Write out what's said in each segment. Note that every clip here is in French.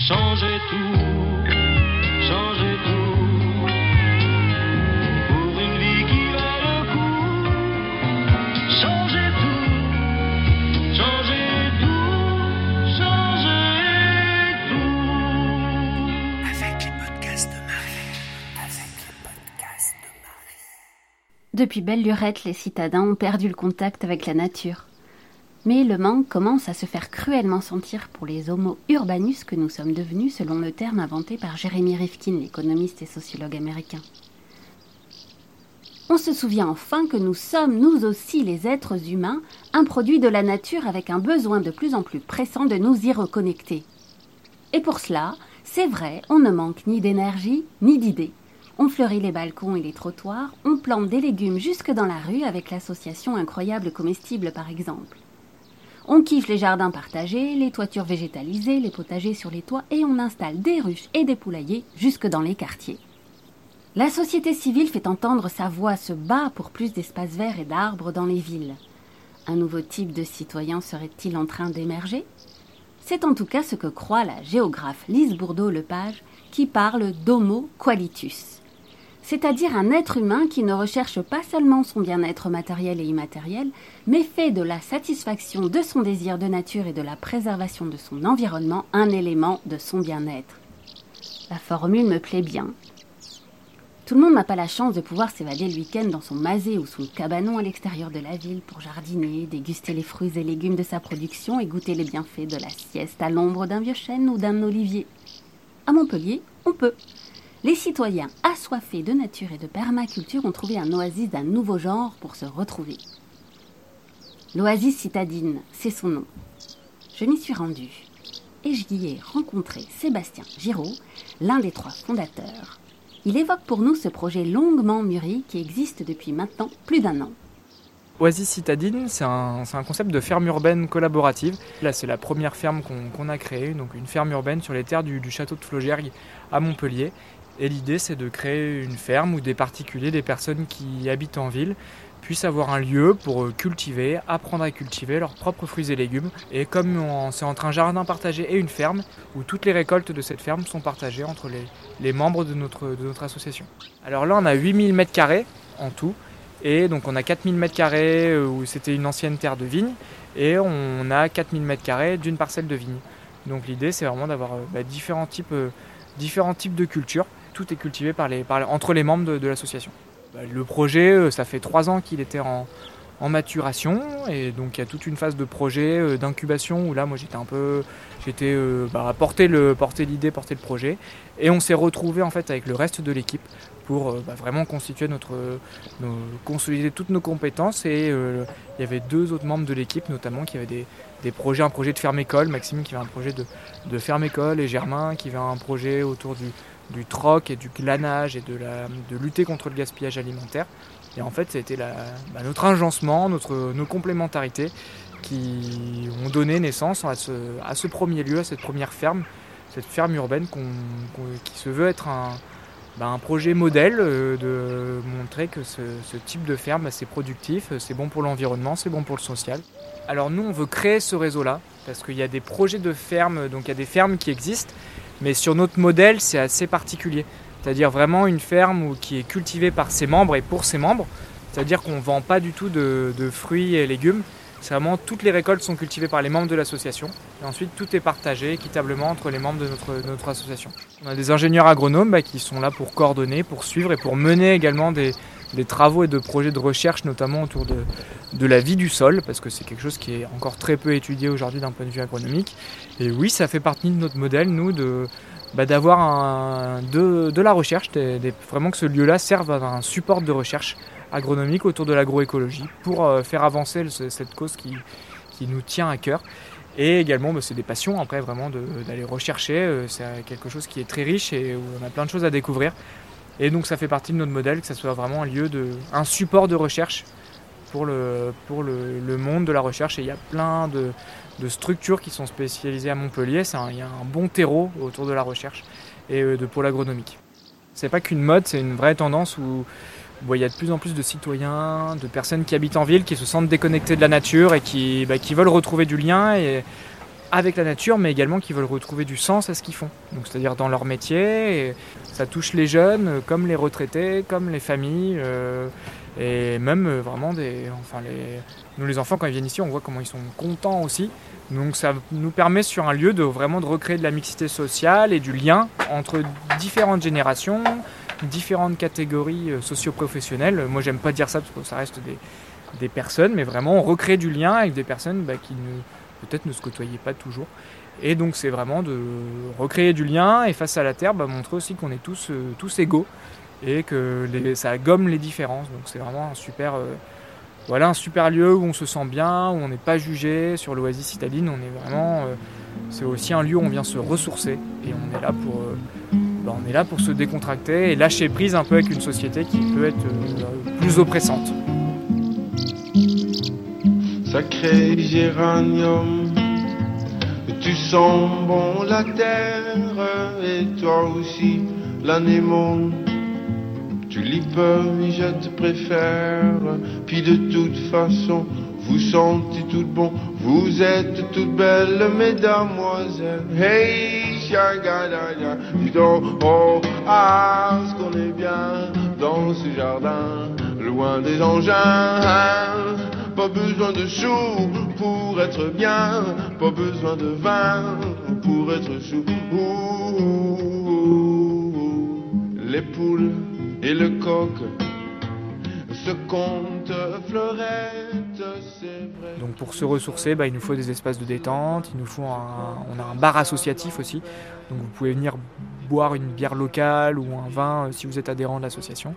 Changez tout, changez tout. Pour une vie qui va le coup. Changez tout, changez tout, changez tout. Avec les podcasts de Marie. Avec les podcasts de Marie. Depuis belle lurette, les citadins ont perdu le contact avec la nature. Mais le manque commence à se faire cruellement sentir pour les homo urbanus que nous sommes devenus selon le terme inventé par Jeremy Rifkin, l'économiste et sociologue américain. On se souvient enfin que nous sommes, nous aussi, les êtres humains, un produit de la nature avec un besoin de plus en plus pressant de nous y reconnecter. Et pour cela, c'est vrai, on ne manque ni d'énergie, ni d'idées. On fleurit les balcons et les trottoirs, on plante des légumes jusque dans la rue avec l'association Incroyable Comestible par exemple. On kiffe les jardins partagés, les toitures végétalisées, les potagers sur les toits et on installe des ruches et des poulaillers jusque dans les quartiers. La société civile fait entendre sa voix, se bat pour plus d'espaces verts et d'arbres dans les villes. Un nouveau type de citoyen serait-il en train d'émerger? C'est en tout cas ce que croit la géographe Lise Bourdeau-Lepage qui parle d'homo qualitus c'est-à-dire un être humain qui ne recherche pas seulement son bien-être matériel et immatériel, mais fait de la satisfaction de son désir de nature et de la préservation de son environnement un élément de son bien-être. La formule me plaît bien. Tout le monde n'a pas la chance de pouvoir s'évader le week-end dans son masé ou son cabanon à l'extérieur de la ville pour jardiner, déguster les fruits et légumes de sa production et goûter les bienfaits de la sieste à l'ombre d'un vieux chêne ou d'un olivier. À Montpellier, on peut les citoyens assoiffés de nature et de permaculture ont trouvé un oasis d'un nouveau genre pour se retrouver. L'oasis citadine, c'est son nom. Je m'y suis rendue et j'y ai rencontré Sébastien Giraud, l'un des trois fondateurs. Il évoque pour nous ce projet longuement mûri qui existe depuis maintenant plus d'un an. Oasis Citadine, c'est un, concept de ferme urbaine collaborative. Là, c'est la première ferme qu'on qu a créée, donc une ferme urbaine sur les terres du, du château de Flaugergue à Montpellier. Et l'idée, c'est de créer une ferme où des particuliers, des personnes qui habitent en ville, puissent avoir un lieu pour cultiver, apprendre à cultiver leurs propres fruits et légumes. Et comme c'est entre un jardin partagé et une ferme, où toutes les récoltes de cette ferme sont partagées entre les, membres de notre, association. Alors là, on a 8000 m2 en tout. Et donc on a 4000 m2 où c'était une ancienne terre de vigne. Et on a 4000 m2 d'une parcelle de vigne. Donc l'idée, c'est vraiment d'avoir bah, différents, types, euh, différents types de cultures tout est cultivé par les, entre les membres de, l'association. Bah, le projet, ça fait trois ans qu'il était en, maturation et donc il y a toute une phase de projet, d'incubation où là moi j'étais un peu, j'étais euh, bah, porter le, porter l'idée, porter le projet et on s'est retrouvé en fait avec le reste de l'équipe pour euh, bah, vraiment constituer notre, consolider toutes nos compétences et euh, il y avait deux autres membres de l'équipe notamment qui avaient des, des projets, un projet de ferme école, Maxime qui avait un projet de, de ferme école et Germain qui avait un projet autour du du troc et du glanage et de, la, de lutter contre le gaspillage alimentaire. Et en fait, ça a été bah, notre agencement, notre, nos complémentarités qui ont donné naissance à ce, à ce, premier lieu, à cette première ferme, cette ferme urbaine qui se veut être un, bah, un projet modèle euh, de montrer que ce, ce type de ferme, bah, c'est productif, c'est bon pour l'environnement, c'est bon pour le social. Alors nous, on veut créer ce réseau-là, parce qu'il y a des projets de fermes, donc il y a des fermes qui existent, mais sur notre modèle, c'est assez particulier. C'est-à-dire vraiment une ferme qui est cultivée par ses membres et pour ses membres. C'est-à-dire qu'on ne vend pas du tout de, de, fruits et légumes. C'est vraiment toutes les récoltes sont cultivées par les membres de l'association. Et ensuite, tout est partagé équitablement entre les membres de notre, association. On a des ingénieurs agronomes bah, qui sont là pour coordonner, pour suivre et pour mener également des, travaux et de projets de recherche, notamment autour de, la vie du sol, parce que c'est quelque chose qui est encore très peu étudié aujourd'hui d'un point de vue agronomique. Et oui, ça fait partie de notre modèle, nous, de bah, d'avoir de, la recherche, vraiment que ce lieu-là serve à un support de recherche agronomique autour de l'agroécologie pour euh, faire avancer cette cause qui, nous tient à cœur. Et également, bah, c'est des passions, après, vraiment, d'aller rechercher. Euh, c'est quelque chose qui est très riche et où on a plein de choses à découvrir. Et donc, ça fait partie de notre modèle, que ça soit vraiment un lieu de, un support de recherche pour le, monde de la recherche. Et il y a plein de, structures qui sont spécialisées à Montpellier. Il y a un bon terreau autour de la recherche et euh, de pôle agronomique. C'est pas qu'une mode, c'est une vraie tendance où bon, il y a de plus en plus de citoyens, de personnes qui habitent en ville, qui se sentent déconnectés de la nature et qui, bah, veulent retrouver du lien. Avec la nature, mais également qui veulent retrouver du sens à ce qu'ils font. C'est-à-dire dans leur métier. Ça touche les jeunes, euh, comme les retraités, comme les familles, euh, et même euh, vraiment des. Nous, les enfants, quand ils viennent ici, on voit comment ils sont contents aussi. Donc, ça nous permet sur un lieu de vraiment de recréer de la mixité sociale et du lien entre différentes générations, différentes catégories euh, socio-professionnelles. Moi, j'aime pas dire ça parce que ça reste des, des personnes, mais vraiment on recrée du lien avec des personnes bah, qui peut-être ne se côtoyaient pas toujours. Et donc c'est vraiment de recréer du lien et face à la terre, bah, montrer aussi qu'on est tous, euh, tous égaux et que ça gomme les différences. Donc c'est vraiment un super, euh, voilà, un super lieu où on se sent bien, où on n'est pas jugé. Sur l'Oasis citadine, on est vraiment, c'est aussi un lieu où on vient se ressourcer et on est là pour, bah, on est là pour se décontracter et lâcher prise un peu avec une société qui peut être euh, plus oppressante. Sacré géranium, tu sens bon la terre et toi aussi l'anémone. Tulipe, je te préfère, puis de toute façon, vous sentez toutes bon, vous êtes toutes belles, mesdamoiselles. Hey, shagadaya, dis donc, oh, ah, ce qu'on est bien dans ce jardin, loin des engins. Pas besoin de sous pour être bien, pas besoin de vin pour être sous. Ouh. Les poules et le coq se comptent vrai. Donc pour se ressourcer, bah, il nous faut des espaces de détente, il nous faut un, on a un bar associatif aussi. Donc vous pouvez venir boire une bière locale ou un vin euh, si vous êtes adhérent de l'association.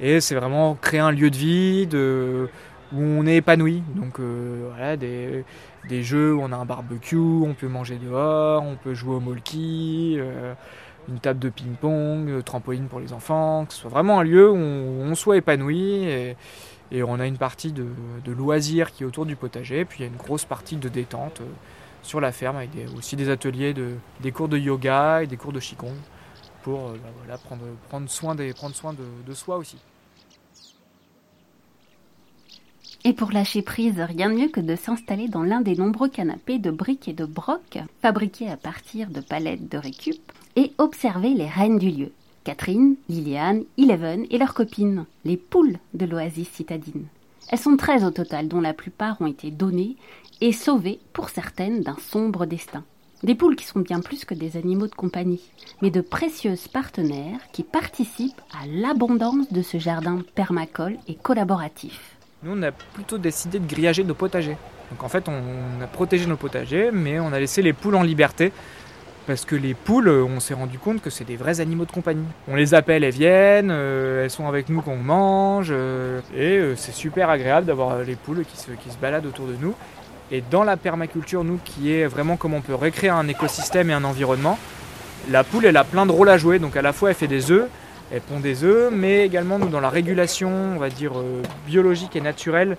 Et c'est vraiment créer un lieu de vie où on est épanoui. Donc euh, voilà, des, des jeux où on a un barbecue, on peut manger dehors, on peut jouer au molki, euh, une table de ping-pong, trampoline pour les enfants, que ce soit vraiment un lieu où on, soit épanoui. Et on a une partie de, loisirs qui est autour du potager, puis il y a une grosse partie de détente euh, sur la ferme avec aussi des ateliers, de, des cours de yoga et des cours de qigong pour euh, bah prendre, soin, de, soi aussi. Et pour lâcher prise, rien de mieux que de s'installer dans l'un des nombreux canapés de briques et de broc, fabriqués à partir de palettes de récup, et observer les reines du lieu. Catherine, Liliane, Eleven et leurs copines, les poules de l'oasis citadine. Elles sont 13 au total, dont la plupart ont été données et sauvées, pour certaines, d'un sombre destin. Des poules qui sont bien plus que des animaux de compagnie, mais de précieuses partenaires qui participent à l'abondance de ce jardin permacole et collaboratif. Nous, on a plutôt décidé de grillager nos potagers. Donc en fait, on a protégé nos potagers, mais on a laissé les poules en liberté. Parce que les poules, euh, on s'est rendu compte que c'est des vrais animaux de compagnie. On les appelle, elles viennent, euh, elles sont avec nous quand on mange, euh, et c'est super agréable d'avoir les poules qui se, qui se baladent autour de nous. Et dans la permaculture, nous, qui est vraiment comment on peut recréer un écosystème et un environnement, la poule, elle a plein de rôles à jouer. Donc à la fois, elle fait des œufs, elle pond des œufs, mais également, nous, dans la régulation, on va dire, biologique et naturelle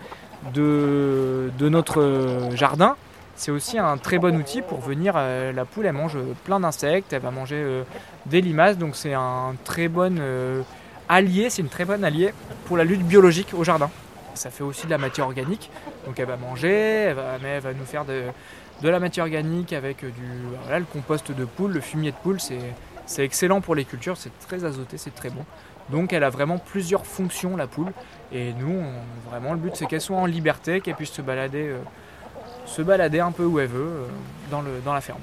de, de notre jardin, c'est aussi un très bon outil pour venir. euh, la poule, elle mange plein d'insectes, elle va manger euh, des limaces, donc c'est un très bon euh, allié, c'est une très bonne alliée pour la lutte biologique au jardin. Ça fait aussi de la matière organique, donc elle va manger, elle va, mais elle va nous faire de, la matière organique avec euh, du le compost de poule, le fumier de poule, c'est excellent pour les cultures, c'est très azoté, c'est très bon. Donc elle a vraiment plusieurs fonctions la poule, et nous, vraiment le but c'est qu'elle soit en liberté, qu'elle puisse se balader. Se balader un peu où elle veut euh, dans, le, dans la ferme.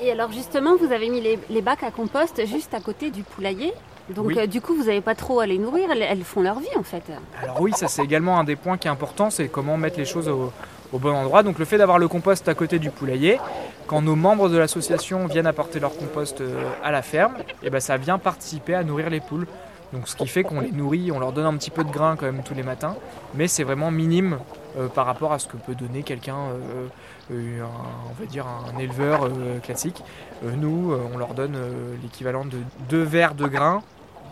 Et alors justement, vous avez mis les, les bacs à compost juste à côté du poulailler. Donc Oui. euh, du coup, vous n'avez pas trop à les nourrir, elles, elles font leur vie en fait. Alors oui, ça c'est également un des points qui est important, c'est comment mettre les choses au, au bon endroit. Donc le fait d'avoir le compost à côté du poulailler, quand nos membres de l'association viennent apporter leur compost euh, à la ferme, et ben ça vient participer à nourrir les poules. Donc ce qui fait qu'on les nourrit, on leur donne un petit peu de grain quand même tous les matins, mais c'est vraiment minime euh, par rapport à ce que peut donner quelqu'un, euh, euh, on va dire un éleveur classique. Nous, on leur donne l'équivalent de deux verres de grain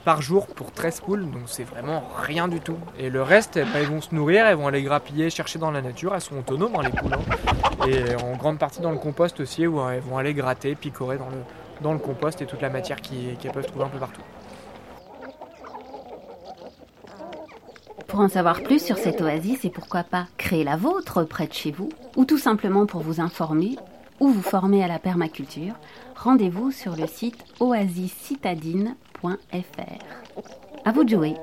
par jour pour 13 poules, donc c'est vraiment rien du tout. Et le reste, eh ben, elles vont se nourrir, elles vont aller grappiller, chercher dans la nature, elles sont autonomes hein, les poules. hein. Et en grande partie dans le compost aussi, où elles vont aller gratter, picorer dans le, dans le compost et toute la matière qu'elles peuvent trouver un peu partout. Pour en savoir plus sur cette oasis et pourquoi pas créer la vôtre près de chez vous, ou tout simplement pour vous informer ou vous former à la permaculture, rendez-vous sur le site oasiscitadine.fr. À vous de jouer!